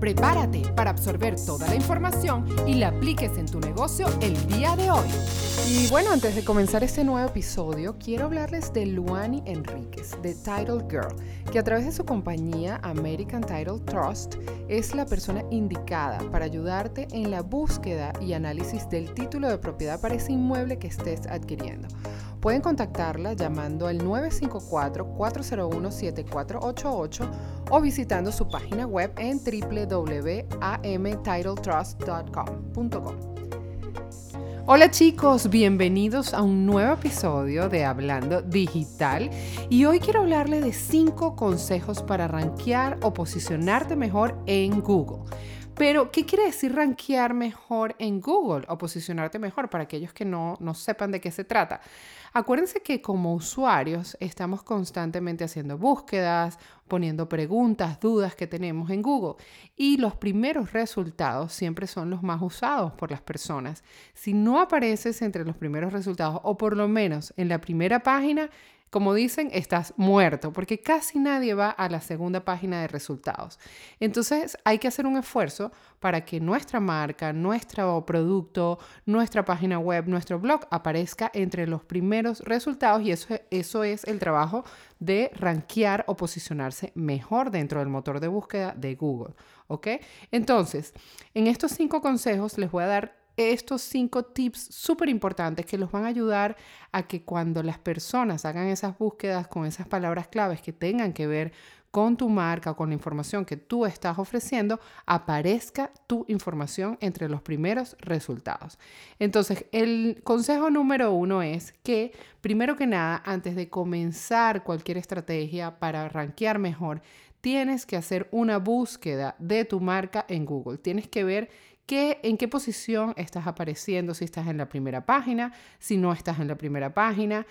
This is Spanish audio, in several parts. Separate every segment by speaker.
Speaker 1: Prepárate para absorber toda la información y la apliques en tu negocio el día de hoy. Y bueno, antes de comenzar este nuevo episodio, quiero hablarles de Luani Enríquez, de Title Girl, que a través de su compañía American Title Trust es la persona indicada para ayudarte en la búsqueda y análisis del título de propiedad para ese inmueble que estés adquiriendo. Pueden contactarla llamando al 954-401-7488 o visitando su página web en www.amtitletrust.com. Hola chicos, bienvenidos a un nuevo episodio de Hablando Digital y hoy quiero hablarles de 5 consejos para rankear o posicionarte mejor en Google. Pero, ¿qué quiere decir rankear mejor en Google o posicionarte mejor para aquellos que no, no sepan de qué se trata? Acuérdense que como usuarios estamos constantemente haciendo búsquedas, poniendo preguntas, dudas que tenemos en Google y los primeros resultados siempre son los más usados por las personas. Si no apareces entre los primeros resultados o por lo menos en la primera página, como dicen, estás muerto, porque casi nadie va a la segunda página de resultados. Entonces hay que hacer un esfuerzo para que nuestra marca, nuestro producto, nuestra página web, nuestro blog aparezca entre los primeros resultados y eso, eso es el trabajo de rankear o posicionarse mejor dentro del motor de búsqueda de Google. ¿Ok? Entonces, en estos cinco consejos les voy a dar estos cinco tips súper importantes que los van a ayudar a que cuando las personas hagan esas búsquedas con esas palabras claves que tengan que ver con tu marca o con la información que tú estás ofreciendo, aparezca tu información entre los primeros resultados. Entonces, el consejo número uno es que, primero que nada, antes de comenzar cualquier estrategia para rankear mejor, tienes que hacer una búsqueda de tu marca en Google. Tienes que ver en qué posición estás apareciendo, si estás en la primera página, si no estás en la primera página,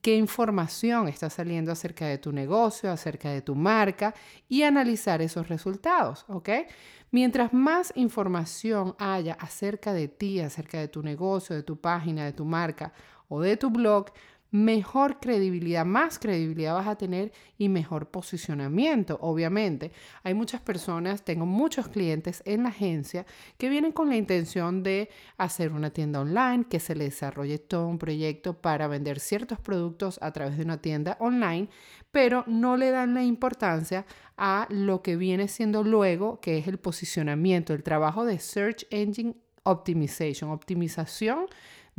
Speaker 1: qué información está saliendo acerca de tu negocio, acerca de tu marca y analizar esos resultados, ¿ok? Mientras más información haya acerca de ti, acerca de tu negocio, de tu página, de tu marca o de tu blog, mejor credibilidad, más credibilidad vas a tener y mejor posicionamiento, obviamente. Hay muchas personas, tengo muchos clientes en la agencia que vienen con la intención de hacer una tienda online, que se les desarrolle todo un proyecto para vender ciertos productos a través de una tienda online, pero no le dan la importancia a lo que viene siendo luego, que es el posicionamiento, el trabajo de Search Engine Optimization, optimización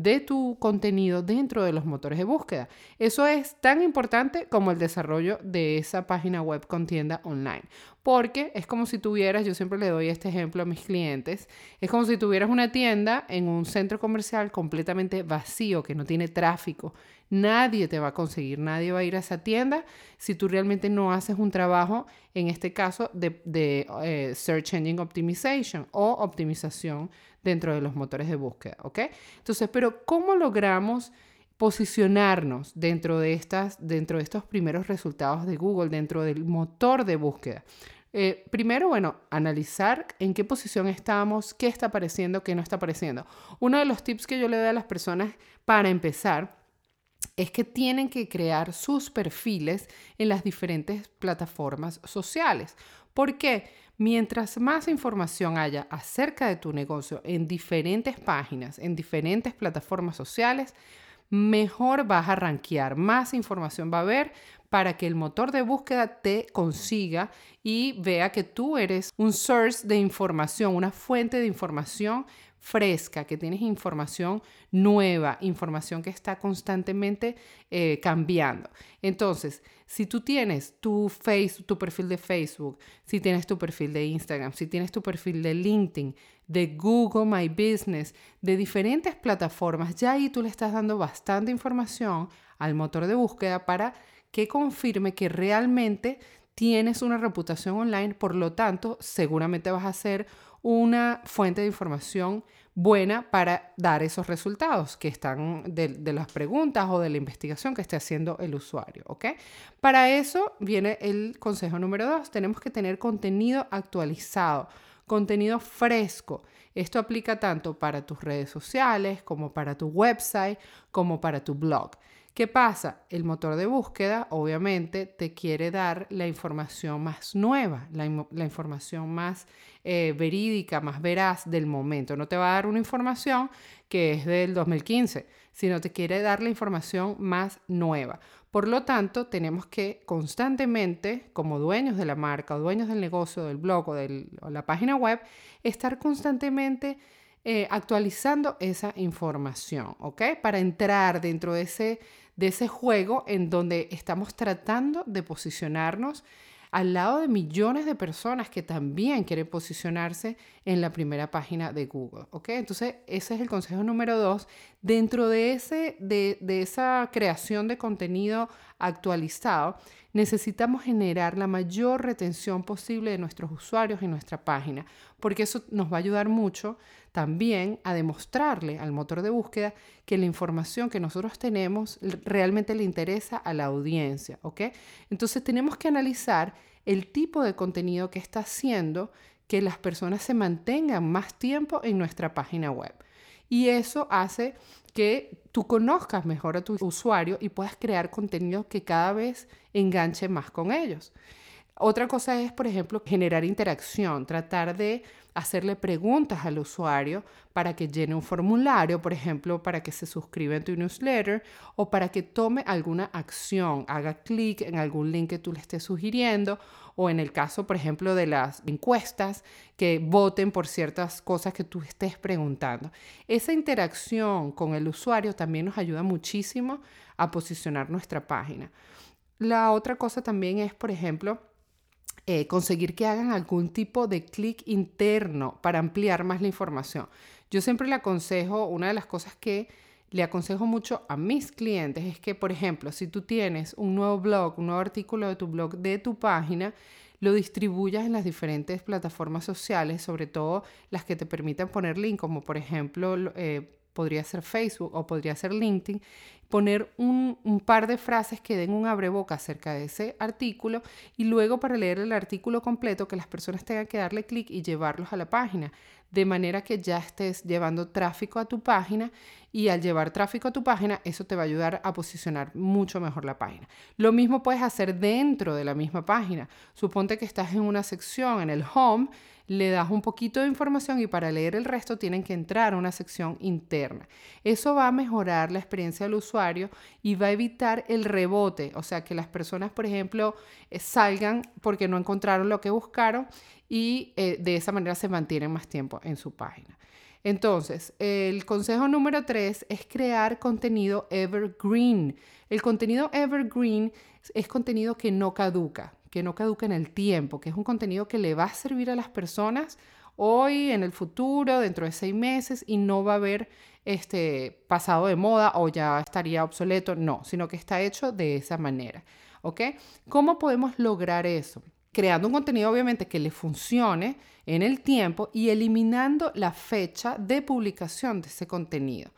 Speaker 1: de tu contenido dentro de los motores de búsqueda. Eso es tan importante como el desarrollo de esa página web con tienda online. Porque es como si tuvieras, yo siempre le doy este ejemplo a mis clientes, es como si tuvieras una tienda en un centro comercial completamente vacío, que no tiene tráfico. Nadie te va a conseguir, nadie va a ir a esa tienda si tú realmente no haces un trabajo, en este caso, de, eh, Search Engine Optimization o optimización dentro de los motores de búsqueda, ¿ok? Entonces, pero ¿cómo logramos posicionarnos dentro de, estas, dentro de estos primeros resultados de Google, dentro del motor de búsqueda? Eh, primero, bueno, analizar en qué posición estamos, qué está apareciendo, qué no está apareciendo. Uno de los tips que yo le doy a las personas para empezar es que tienen que crear sus perfiles en las diferentes plataformas sociales. ¿Por qué? Mientras más información haya acerca de tu negocio en diferentes páginas, en diferentes plataformas sociales, mejor vas a rankear, más información va a haber para que el motor de búsqueda te consiga y vea que tú eres un source de información, una fuente de información fresca, que tienes información nueva, información que está constantemente eh, cambiando. Entonces, si tú tienes tu, face, tu perfil de Facebook, si tienes tu perfil de Instagram, si tienes tu perfil de LinkedIn, de Google My Business, de diferentes plataformas, ya ahí tú le estás dando bastante información al motor de búsqueda para que confirme que realmente tienes una reputación online, por lo tanto, seguramente vas a ser una fuente de información buena para dar esos resultados que están de, las preguntas o de la investigación que esté haciendo el usuario, ¿ok? Para eso viene el consejo número dos, tenemos que tener contenido actualizado, contenido fresco. Esto aplica tanto para tus redes sociales como para tu website, como para tu blog. ¿Qué pasa? El motor de búsqueda obviamente te quiere dar la información más nueva, la, información más eh, verídica, más veraz del momento. No te va a dar una información que es del 2015, sino te quiere dar la información más nueva. Por lo tanto, tenemos que constantemente, como dueños de la marca o dueños del negocio, del blog o de la página web, estar constantemente eh, actualizando esa información, ¿ok? Para entrar dentro de ese de ese juego en donde estamos tratando de posicionarnos al lado de millones de personas que también quieren posicionarse en la primera página de Google. ¿ok? Entonces, ese es el consejo número dos. Dentro de, ese, de, de esa creación de contenido actualizado, necesitamos generar la mayor retención posible de nuestros usuarios en nuestra página, porque eso nos va a ayudar mucho también a demostrarle al motor de búsqueda que la información que nosotros tenemos realmente le interesa a la audiencia. Entonces tenemos que analizar el tipo de contenido que está haciendo que las personas se mantengan más tiempo en nuestra página web. Y eso hace que tú conozcas mejor a tu usuario y puedas crear contenido que cada vez enganche más con ellos. Otra cosa es, por ejemplo, generar interacción, tratar de hacerle preguntas al usuario para que llene un formulario, por ejemplo, para que se suscriba en tu newsletter o para que tome alguna acción, haga clic en algún link que tú le estés sugiriendo o en el caso, por ejemplo, de las encuestas, que voten por ciertas cosas que tú estés preguntando. Esa interacción con el usuario también nos ayuda muchísimo a posicionar nuestra página. La otra cosa también es, por ejemplo, eh, conseguir que hagan algún tipo de clic interno para ampliar más la información. Yo siempre le aconsejo, una de las cosas que le aconsejo mucho a mis clientes es que, por ejemplo, si tú tienes un nuevo blog, un nuevo artículo de tu blog de tu página, lo distribuyas en las diferentes plataformas sociales, sobre todo las que te permitan poner link, como por ejemplo eh, podría ser Facebook o podría ser LinkedIn, poner un, par de frases que den un abreboca acerca de ese artículo y luego para leer el artículo completo que las personas tengan que darle clic y llevarlos a la página, de manera que ya estés llevando tráfico a tu página y al llevar tráfico a tu página eso te va a ayudar a posicionar mucho mejor la página. Lo mismo puedes hacer dentro de la misma página. Suponte que estás en una sección en el home le das un poquito de información y para leer el resto tienen que entrar a una sección interna. Eso va a mejorar la experiencia del usuario y va a evitar el rebote, o sea, que las personas, por ejemplo, eh, salgan porque no encontraron lo que buscaron y eh, de esa manera se mantienen más tiempo en su página. Entonces, el consejo número tres es crear contenido evergreen. El contenido evergreen es contenido que no caduca que no caduca en el tiempo, que es un contenido que le va a servir a las personas hoy, en el futuro, dentro de seis meses y no va a haber este, pasado de moda o ya estaría obsoleto, no, sino que está hecho de esa manera. ¿Ok? ¿Cómo podemos lograr eso? Creando un contenido obviamente que le funcione en el tiempo y eliminando la fecha de publicación de ese contenido.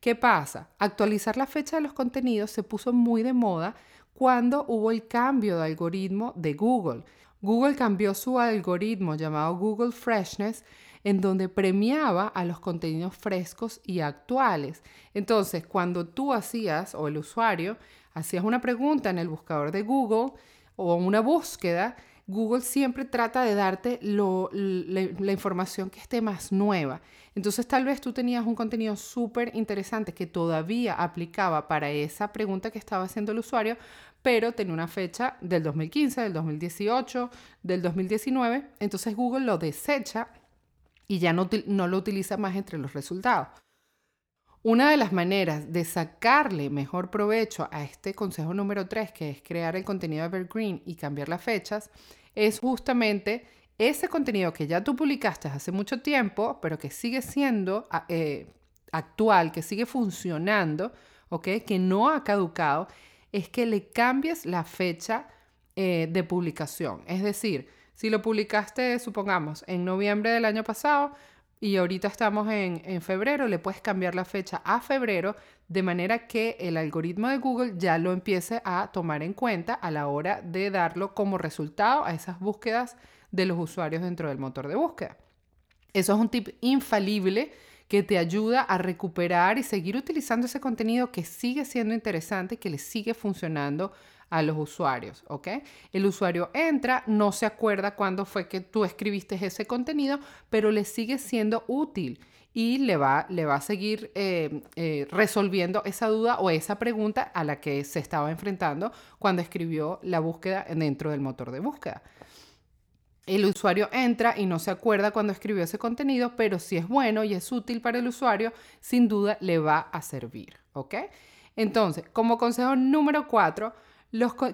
Speaker 1: ¿Qué pasa? Actualizar la fecha de los contenidos se puso muy de moda cuando hubo el cambio de algoritmo de Google. Google cambió su algoritmo llamado Google Freshness en donde premiaba a los contenidos frescos y actuales. Entonces, cuando tú hacías, o el usuario, hacías una pregunta en el buscador de Google o una búsqueda, Google siempre trata de darte la, información que esté más nueva. Entonces tal vez tú tenías un contenido súper interesante que todavía aplicaba para esa pregunta que estaba haciendo el usuario, pero tenía una fecha del 2015, del 2018, del 2019. Entonces Google lo desecha y ya no, lo utiliza más entre los resultados. Una de las maneras de sacarle mejor provecho a este consejo número 3, que es crear el contenido evergreen y cambiar las fechas, es justamente ese contenido que ya tú publicaste hace mucho tiempo, pero que sigue siendo ah, eh, actual, que sigue funcionando, que no ha caducado, es que le cambies la fecha eh, de publicación. Es decir, si lo publicaste, supongamos, en noviembre del año pasado, y ahorita estamos en, en, febrero, le puedes cambiar la fecha a febrero de manera que el algoritmo de Google ya lo empiece a tomar en cuenta a la hora de darlo como resultado a esas búsquedas de los usuarios dentro del motor de búsqueda. Eso es un tip infalible que te ayuda a recuperar y seguir utilizando ese contenido que sigue siendo interesante, que le sigue funcionando a los usuarios, ¿ok? El usuario entra, no se acuerda cuándo fue que tú escribiste ese contenido, pero le sigue siendo útil y le va, le va a seguir eh, eh, resolviendo esa duda o esa pregunta a la que se estaba enfrentando cuando escribió la búsqueda dentro del motor de búsqueda. El usuario entra y no se acuerda cuando escribió ese contenido, pero si es bueno y es útil para el usuario, sin duda le va a servir, ¿ok? Entonces, como consejo número cuatro,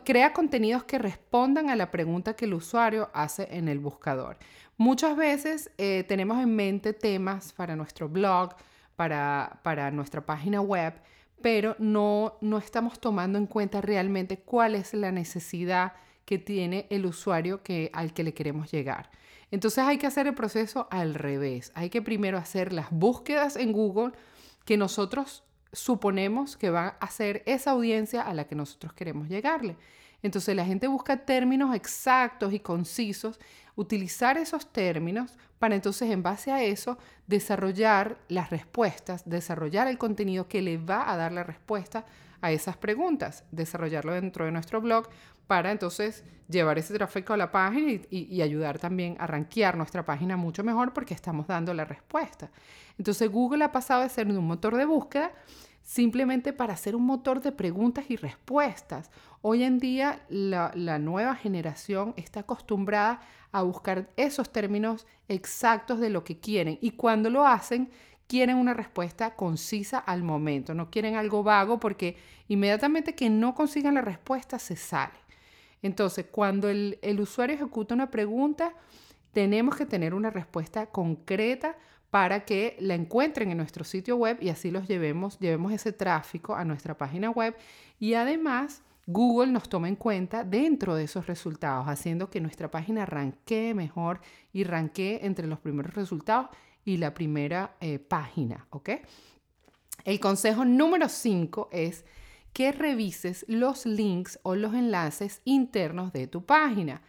Speaker 1: crea contenidos que respondan a la pregunta que el usuario hace en el buscador. Muchas veces eh, tenemos en mente temas para nuestro blog, para, para nuestra página web, pero no, no estamos tomando en cuenta realmente cuál es la necesidad que tiene el usuario que, al que le queremos llegar. Entonces hay que hacer el proceso al revés. Hay que primero hacer las búsquedas en Google que nosotros suponemos que va a ser esa audiencia a la que nosotros queremos llegarle. Entonces la gente busca términos exactos y concisos, utilizar esos términos para entonces en base a eso desarrollar las respuestas, desarrollar el contenido que le va a dar la respuesta a esas preguntas, desarrollarlo dentro de nuestro blog para entonces llevar ese tráfico a la página y, ayudar también a rankear nuestra página mucho mejor porque estamos dando la respuesta. Entonces Google ha pasado de ser un motor de búsqueda simplemente para ser un motor de preguntas y respuestas. Hoy en día la, la, nueva generación está acostumbrada a buscar esos términos exactos de lo que quieren y cuando lo hacen quieren una respuesta concisa al momento, no quieren algo vago porque inmediatamente que no consigan la respuesta se sale. Entonces, cuando el, usuario ejecuta una pregunta, tenemos que tener una respuesta concreta para que la encuentren en nuestro sitio web y así los llevemos, llevemos ese tráfico a nuestra página web. Y además, Google nos toma en cuenta dentro de esos resultados, haciendo que nuestra página arranque mejor y ranquee entre los primeros resultados y la primera eh, página, ¿ok? El consejo número 5 es que revises los links o los enlaces internos de tu página.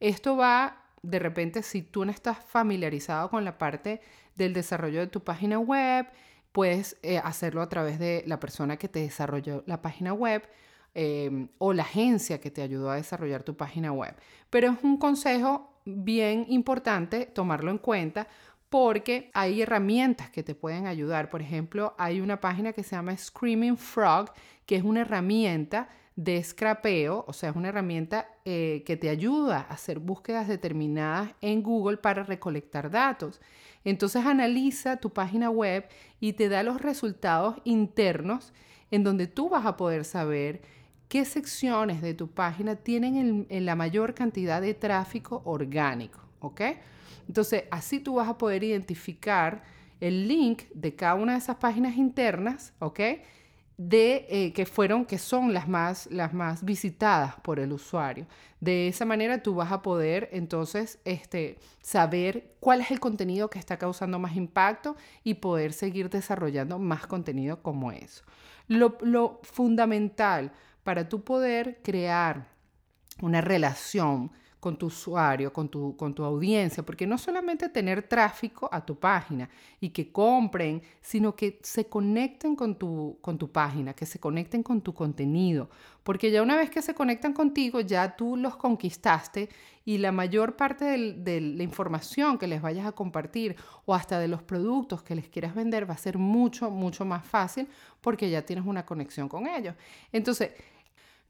Speaker 1: Esto va, de repente, si tú no estás familiarizado con la parte del desarrollo de tu página web, puedes eh, hacerlo a través de la persona que te desarrolló la página web em, o la agencia que te ayudó a desarrollar tu página web. Pero es un consejo bien importante tomarlo en cuenta porque hay herramientas que te pueden ayudar. Por ejemplo, hay una página que se llama Screaming Frog, que es una herramienta de scrapeo, o sea, es una herramienta eh, que te ayuda a hacer búsquedas determinadas en Google para recolectar datos. Entonces analiza tu página web y te da los resultados internos en donde tú vas a poder saber qué secciones de tu página tienen en la mayor cantidad de tráfico orgánico, ¿ok? Entonces, así tú vas a poder identificar el link de cada una de esas páginas internas, ¿ok? De eh, que fueron, que son las más, las más visitadas por el usuario. De esa manera tú vas a poder entonces este, saber cuál es el contenido que está causando más impacto y poder seguir desarrollando más contenido como eso. Lo, lo fundamental para tú poder crear una relación con tu usuario, con tu, con tu audiencia, porque no solamente tener tráfico a tu página y que compren, sino que se conecten con tu, con tu página, que se conecten con tu contenido, porque ya una vez que se conectan contigo, ya tú los conquistaste y la mayor parte de la información que les vayas a compartir o hasta de los productos que les quieras vender va a ser mucho, mucho más fácil porque ya tienes una conexión con ellos. Entonces,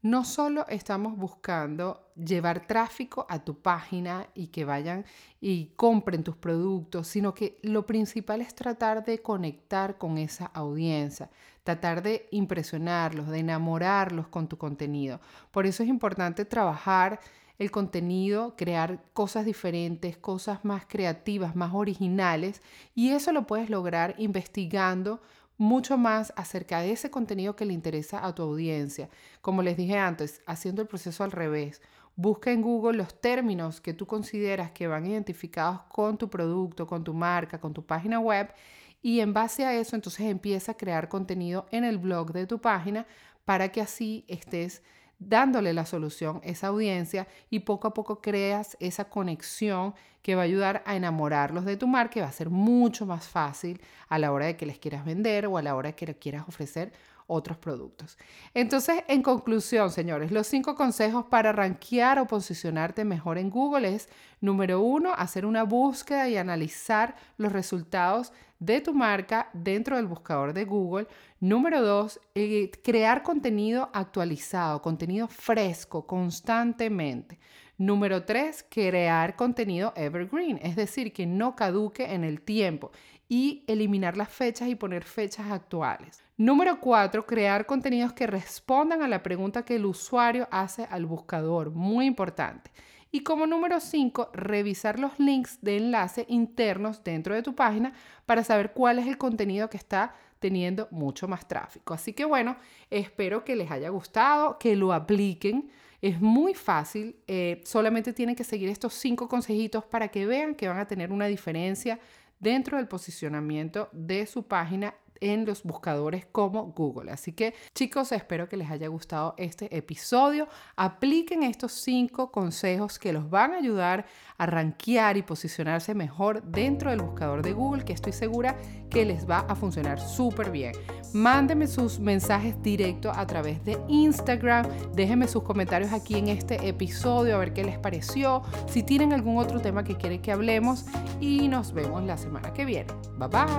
Speaker 1: no solo estamos buscando llevar tráfico a tu página y que vayan y compren tus productos, sino que lo principal es tratar de conectar con esa audiencia, tratar de impresionarlos, de enamorarlos con tu contenido. Por eso es importante trabajar el contenido, crear cosas diferentes, cosas más creativas, más originales, y eso lo puedes lograr investigando mucho más acerca de ese contenido que le interesa a tu audiencia. Como les dije antes, haciendo el proceso al revés. Busca en Google los términos que tú consideras que van identificados con tu producto, con tu marca, con tu página web y en base a eso entonces empieza a crear contenido en el blog de tu página para que así estés dándole la solución a esa audiencia y poco a poco creas esa conexión que va a ayudar a enamorarlos de tu marca y va a ser mucho más fácil a la hora de que les quieras vender o a la hora de que les quieras ofrecer otros productos. Entonces, en conclusión, señores, los cinco consejos para rankear o posicionarte mejor en Google es, número uno, hacer una búsqueda y analizar los resultados de tu marca dentro del buscador de Google. Número dos, eh, crear contenido actualizado, contenido fresco constantemente. Número tres, crear contenido evergreen, es decir, que no caduque en el tiempo y eliminar las fechas y poner fechas actuales. Número cuatro, crear contenidos que respondan a la pregunta que el usuario hace al buscador, muy importante. Y como número 5, revisar los links de enlace internos dentro de tu página para saber cuál es el contenido que está teniendo mucho más tráfico. Así que bueno, espero que les haya gustado, que lo apliquen. Es muy fácil, eh, solamente tienen que seguir estos cinco consejitos para que vean que van a tener una diferencia dentro del posicionamiento de su página en los buscadores como Google. Así que chicos, espero que les haya gustado este episodio. Apliquen estos cinco consejos que los van a ayudar a rankear y posicionarse mejor dentro del buscador de Google, que estoy segura que les va a funcionar súper bien. Mándenme sus mensajes directos a través de Instagram. Déjenme sus comentarios aquí en este episodio a ver qué les pareció. Si tienen algún otro tema que quieren que hablemos y nos vemos la semana que viene. Bye bye.